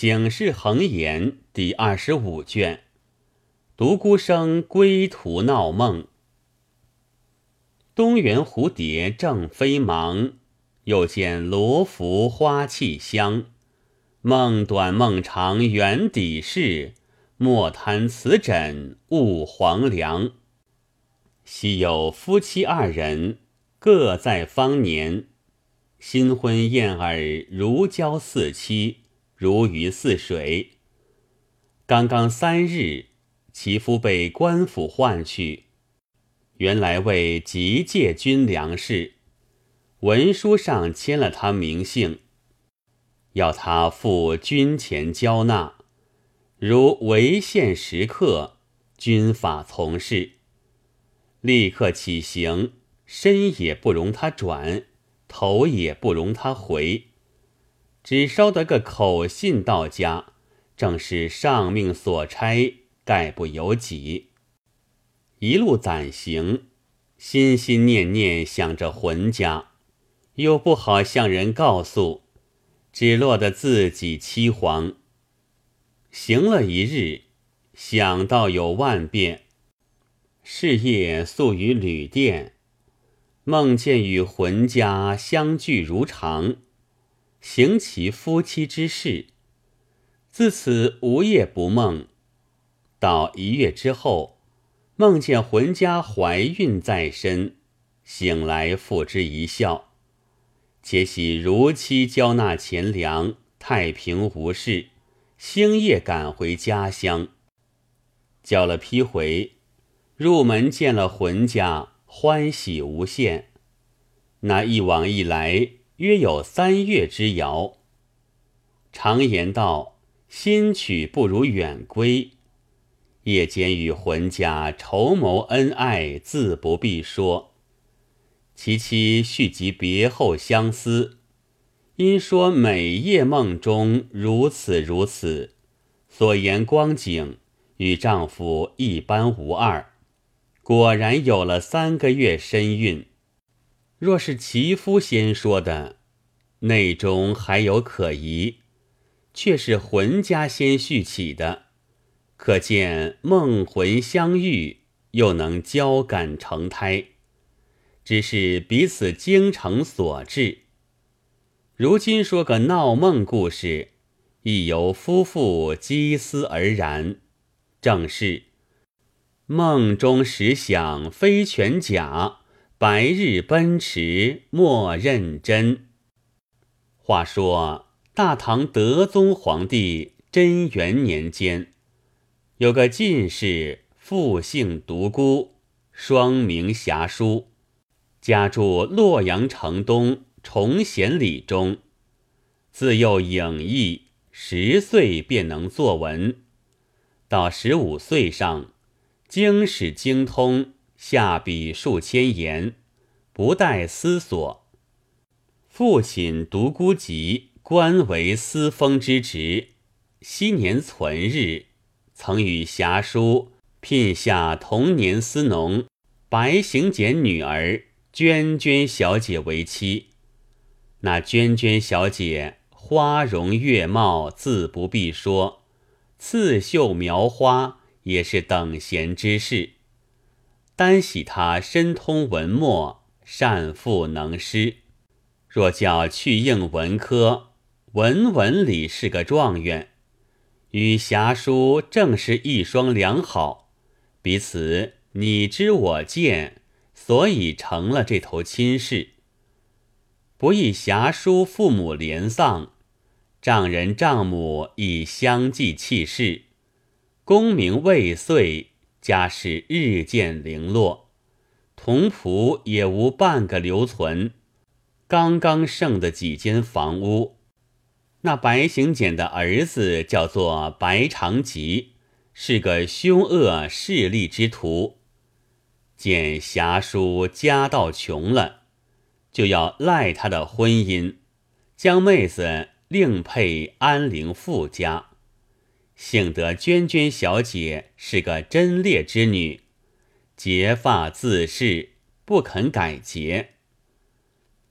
醒世恒言第二十五卷，独孤生归途闹梦。东园蝴蝶正飞忙，又见罗浮花气香。梦短梦长圆底事，莫贪此枕误黄粱。昔有夫妻二人，各在芳年。新婚燕尔，如胶似漆，如鱼似水。刚刚三日，其夫被官府唤去，原来为急借军粮食，文书上签了他名姓，要他付军钱交纳。如违宪时刻，军法从事，立刻起行，身也不容他转。头也不容他回，只捎得个口信到家，正是上命所差，概不由己。一路攒行，心心念念想着浑家，又不好向人告诉，只落得自己凄惶。行了一日，想到有万变，是夜宿于旅店。梦见与浑家相聚如常，行其夫妻之事。自此无夜不梦。到一月之后，梦见浑家怀孕在身，醒来付之一笑，且喜如期交纳钱粮，太平无事，星夜赶回家乡。交了批回，入门见了浑家。欢喜无限。那一往一来，约有三月之遥。常言道：“新娶不如远归。”夜间与浑家筹谋恩爱，自不必说。其妻续及别后相思，因说每夜梦中如此如此，所言光景与丈夫一般无二。果然有了三个月身孕，若是其夫先说的，内中还有可疑；却是魂家先续起的，可见梦魂相遇，又能交感成胎，只是彼此精诚所致。如今说个闹梦故事，亦由夫妇积思而然，正是。梦中时想非全假，白日奔驰莫认真。话说大唐德宗皇帝贞元年间，有个进士，复姓独孤，双名侠书，家住洛阳城东崇贤里中。自幼颖逸，十岁便能作文，到十五岁上。经史精通，下笔数千言，不待思索。父亲独孤及官为司封之职，昔年存日，曾与侠书聘下同年司农白行简女儿娟娟小姐为妻。那娟娟小姐花容月貌，自不必说，刺绣描花。也是等闲之事，单喜他深通文墨，善赋能诗。若叫去应文科，文文里是个状元，与侠书正是一双良好，彼此你知我见，所以成了这头亲事。不意侠书父母连丧，丈人丈母已相继弃世。功名未遂，家事日渐零落，童仆也无半个留存，刚刚剩的几间房屋。那白行简的儿子叫做白长吉，是个凶恶势利之徒。见侠叔家道穷了，就要赖他的婚姻，将妹子另配安陵富家。幸得娟娟小姐是个贞烈之女，结发自恃，不肯改节。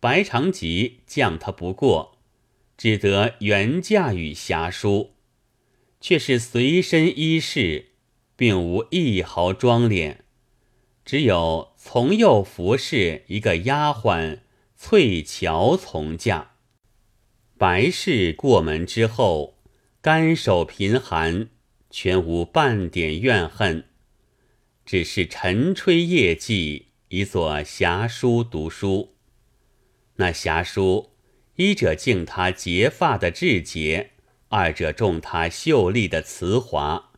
白长吉降她不过，只得原嫁与侠书，却是随身衣饰，并无一毫妆敛，只有从右服侍一个丫鬟翠乔从嫁。白氏过门之后，干手贫寒，全无半点怨恨，只是晨吹夜祭，以作侠书读书。那侠书，一者敬他结发的志节，二者重他秀丽的词华，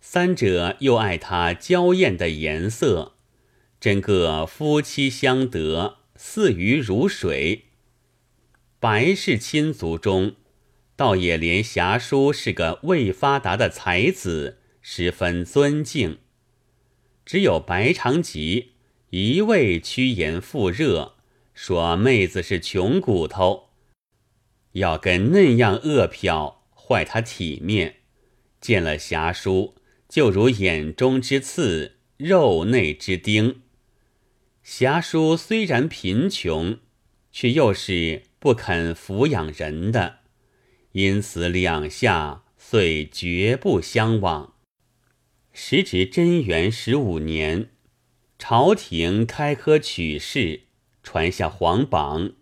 三者又爱他娇艳的颜色，真个夫妻相得，似鱼如水。白氏亲族中，倒也连侠叔是个未发达的才子，十分尊敬。只有白长吉一味趋炎附热。说妹子是穷骨头，要跟那样恶殍坏他体面。见了侠叔，就如眼中之刺，肉内之钉。侠叔虽然贫穷，却又是不肯抚养人的，因此两下遂绝不相往。时值贞元十五年，朝廷开科取士。传下皇榜，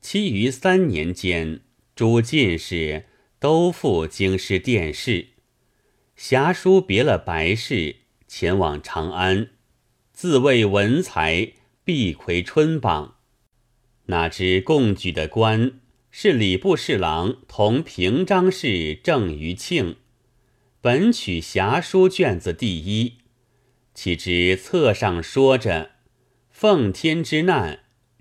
其余三年间，诸进士都赴京师殿试。侠书别了白氏，前往长安，自谓文才，必魁春榜。哪知贡举的官是礼部侍郎同平章事郑余庆，本取侠书卷子第一，岂知册上说着。奉天之难，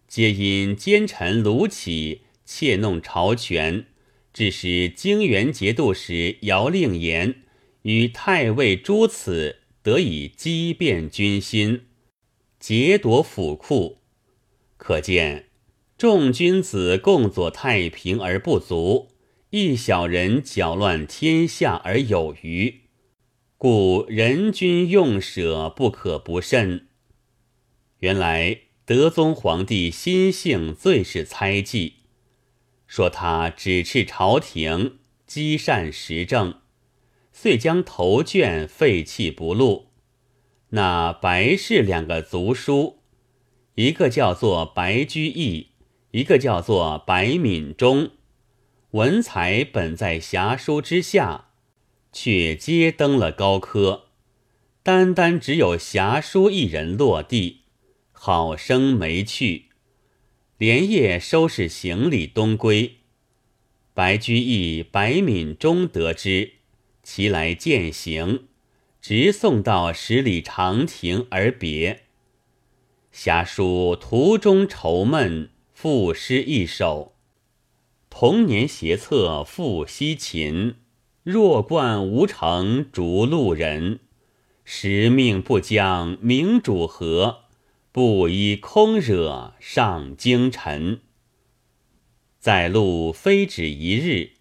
皆因奸臣卢杞窃弄朝权，致使泾原节度使姚令言与太尉朱此得以激变军心，劫夺府库。可见众君子共佐太平而不足，一小人搅乱天下而有余，故人君用舍不可不慎。原来德宗皇帝心性最是猜忌，说他指斥朝廷积善时政，遂将头卷废弃不录。那白氏两个族书，一个叫做白居易，一个叫做白敏中，文才本在侠书之下，却皆登了高科，单单只有侠书一人落地。好生没趣，连夜收拾行李东归。白居易、白敏中得知，其来饯行，直送到十里长亭而别。侠书途中愁闷，赋诗一首：童年斜侧复西秦，弱冠无成逐路人。时命不将明主和。不依空惹上京尘，在路非止一日，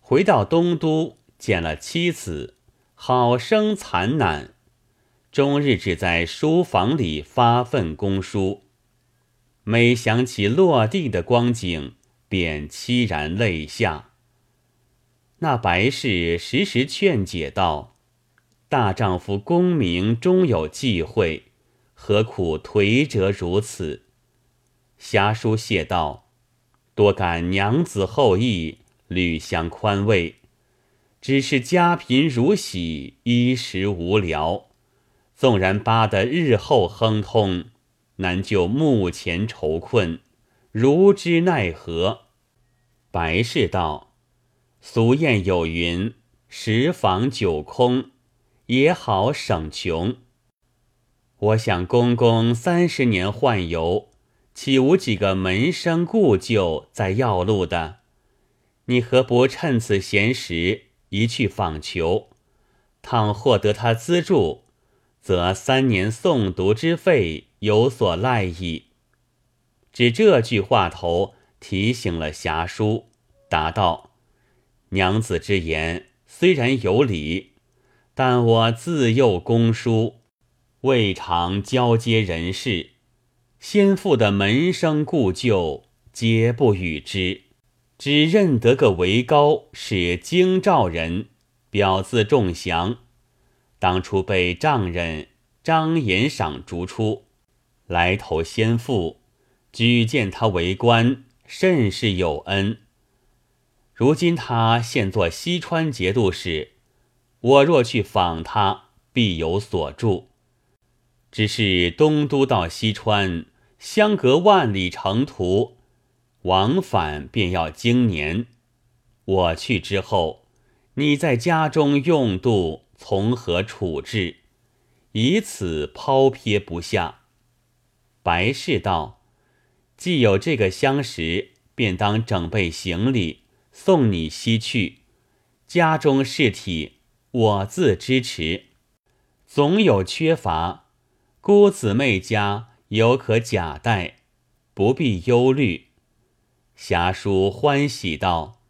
回到东都见了妻子，好生惨难，终日只在书房里发愤攻书。每想起落地的光景，便凄然泪下。那白氏时时劝解道：“大丈夫功名终有际会。”何苦颓折如此？侠书谢道：“多感娘子厚意，屡相宽慰。只是家贫如洗，衣食无聊。纵然扒得日后亨通，难救目前愁困，如之奈何？”白氏道：“俗谚有云：‘十房九空，也好省穷。’”我想，公公三十年宦游，岂无几个门生故旧在要路的？你何不趁此闲时一去访求？倘获得他资助，则三年诵读之费有所赖矣。只这句话头提醒了侠书，答道：“娘子之言虽然有理，但我自幼公书。”未尝交接人事，先父的门生故旧皆不与之，只认得个韦高是京兆人，表字仲祥，当初被丈人张延赏逐出，来投先父，举荐他为官，甚是有恩。如今他现做西川节度使，我若去访他，必有所助。只是东都到西川，相隔万里程途，往返便要经年。我去之后，你在家中用度从何处置？以此抛撇不下。白氏道：“既有这个相识，便当整备行李，送你西去。家中事体，我自支持。总有缺乏。”姑姊妹家有可假带，不必忧虑。侠叔欢喜道：“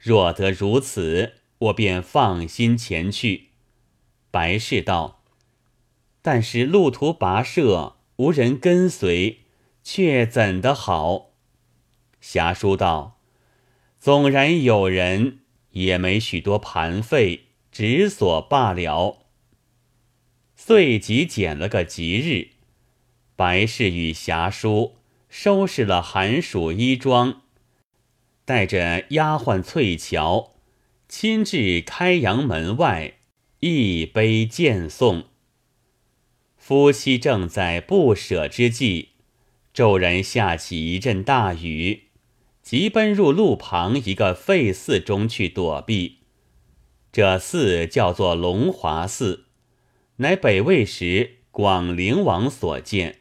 若得如此，我便放心前去。”白氏道：“但是路途跋涉，无人跟随，却怎的好？”侠叔道：“纵然有人，也没许多盘费，只所罢了。”遂即拣了个吉日，白氏与侠叔收拾了寒暑衣装，带着丫鬟翠乔，亲至开阳门外，一杯见送。夫妻正在不舍之际，骤然下起一阵大雨，急奔入路旁一个废寺中去躲避。这寺叫做龙华寺。乃北魏时广陵王所建，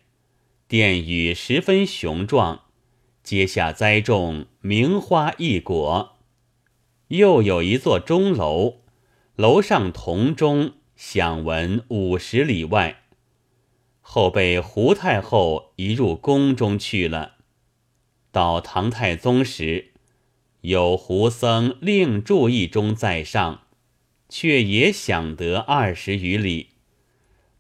殿宇十分雄壮，阶下栽种名花异果。又有一座钟楼，楼上铜钟响闻五十里外。后被胡太后移入宫中去了。到唐太宗时，有胡僧另住一中在上，却也享得二十余里。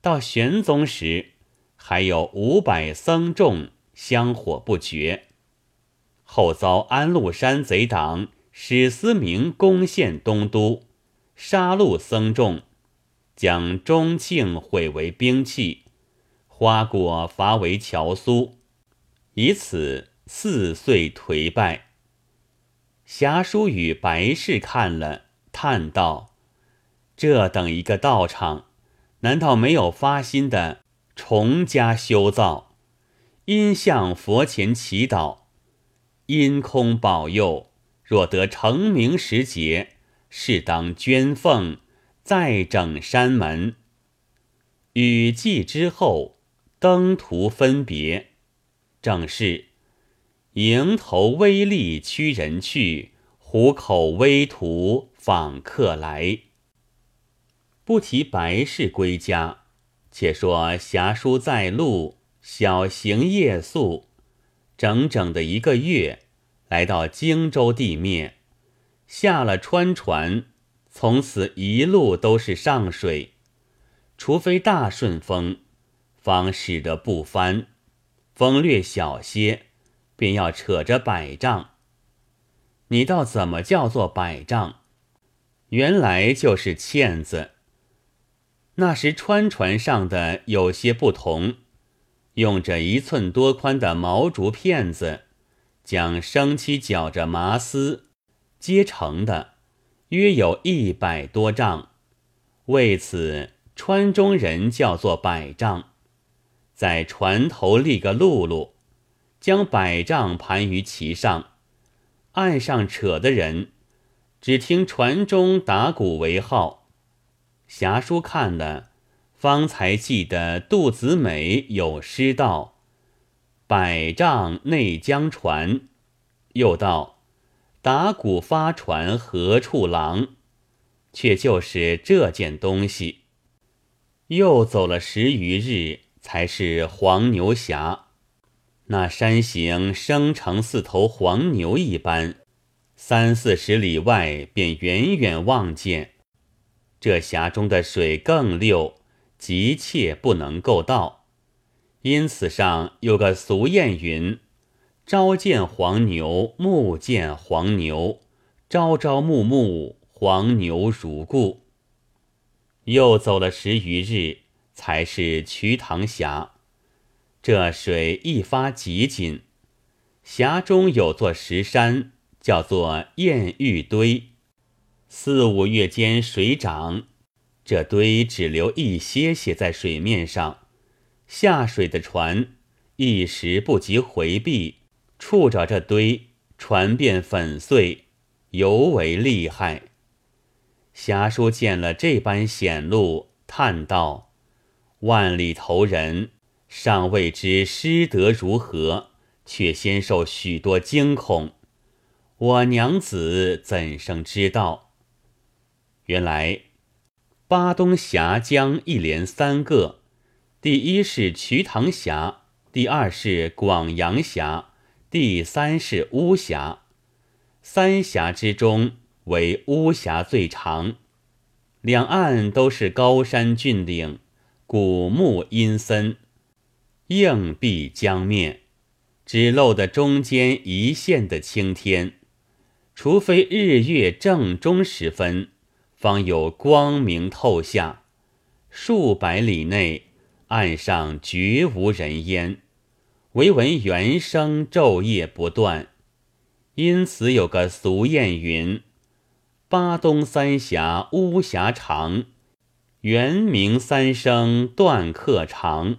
到玄宗时，还有五百僧众香火不绝。后遭安禄山贼党史思明攻陷东都，杀戮僧众，将钟磬毁为兵器，花果伐为乔苏，以此四岁颓败。侠书与白氏看了，叹道：“这等一个道场。”难道没有发心的重加修造？因向佛前祈祷，因空保佑。若得成名时节，适当捐奉，再整山门。雨季之后，登途分别，正是迎头微利驱人去，虎口微图访客来。不提白氏归家，且说侠书在路，小行夜宿，整整的一个月，来到荆州地面，下了川船，从此一路都是上水，除非大顺风，方使得不翻；风略小些，便要扯着百丈。你道怎么叫做百丈？原来就是欠子。那时川船上的有些不同，用着一寸多宽的毛竹片子，将生漆绞着麻丝接成的，约有一百多丈。为此，川中人叫做百丈。在船头立个辘轳，将百丈盘于其上，岸上扯的人，只听船中打鼓为号。侠书看了，方才记得杜子美有诗道：“百丈内江船。”又道：“打鼓发船何处郎？”却就是这件东西。又走了十余日，才是黄牛峡。那山形生成似头黄牛一般，三四十里外便远远望见。这峡中的水更溜，急切不能够到，因此上有个俗谚云：“朝见黄牛，暮见黄牛，朝朝暮暮，黄牛如故。又走了十余日，才是瞿塘峡。这水一发极紧，峡中有座石山，叫做燕玉堆。四五月间水涨，这堆只留一些些在水面上，下水的船一时不及回避，触着这堆，船便粉碎，尤为厉害。侠叔见了这般险路，叹道：“万里投人，尚未知师德如何，却先受许多惊恐。我娘子怎生知道？”原来，巴东峡江一连三个，第一是瞿塘峡，第二是广阳峡，第三是巫峡。三峡之中，为巫峡最长。两岸都是高山峻岭，古木阴森，硬壁江面，只露得中间一线的青天。除非日月正中时分。方有光明透下，数百里内岸上绝无人烟，唯闻猿声昼夜不断。因此有个俗谚云：“巴东三峡巫峡长，猿鸣三声断客长。”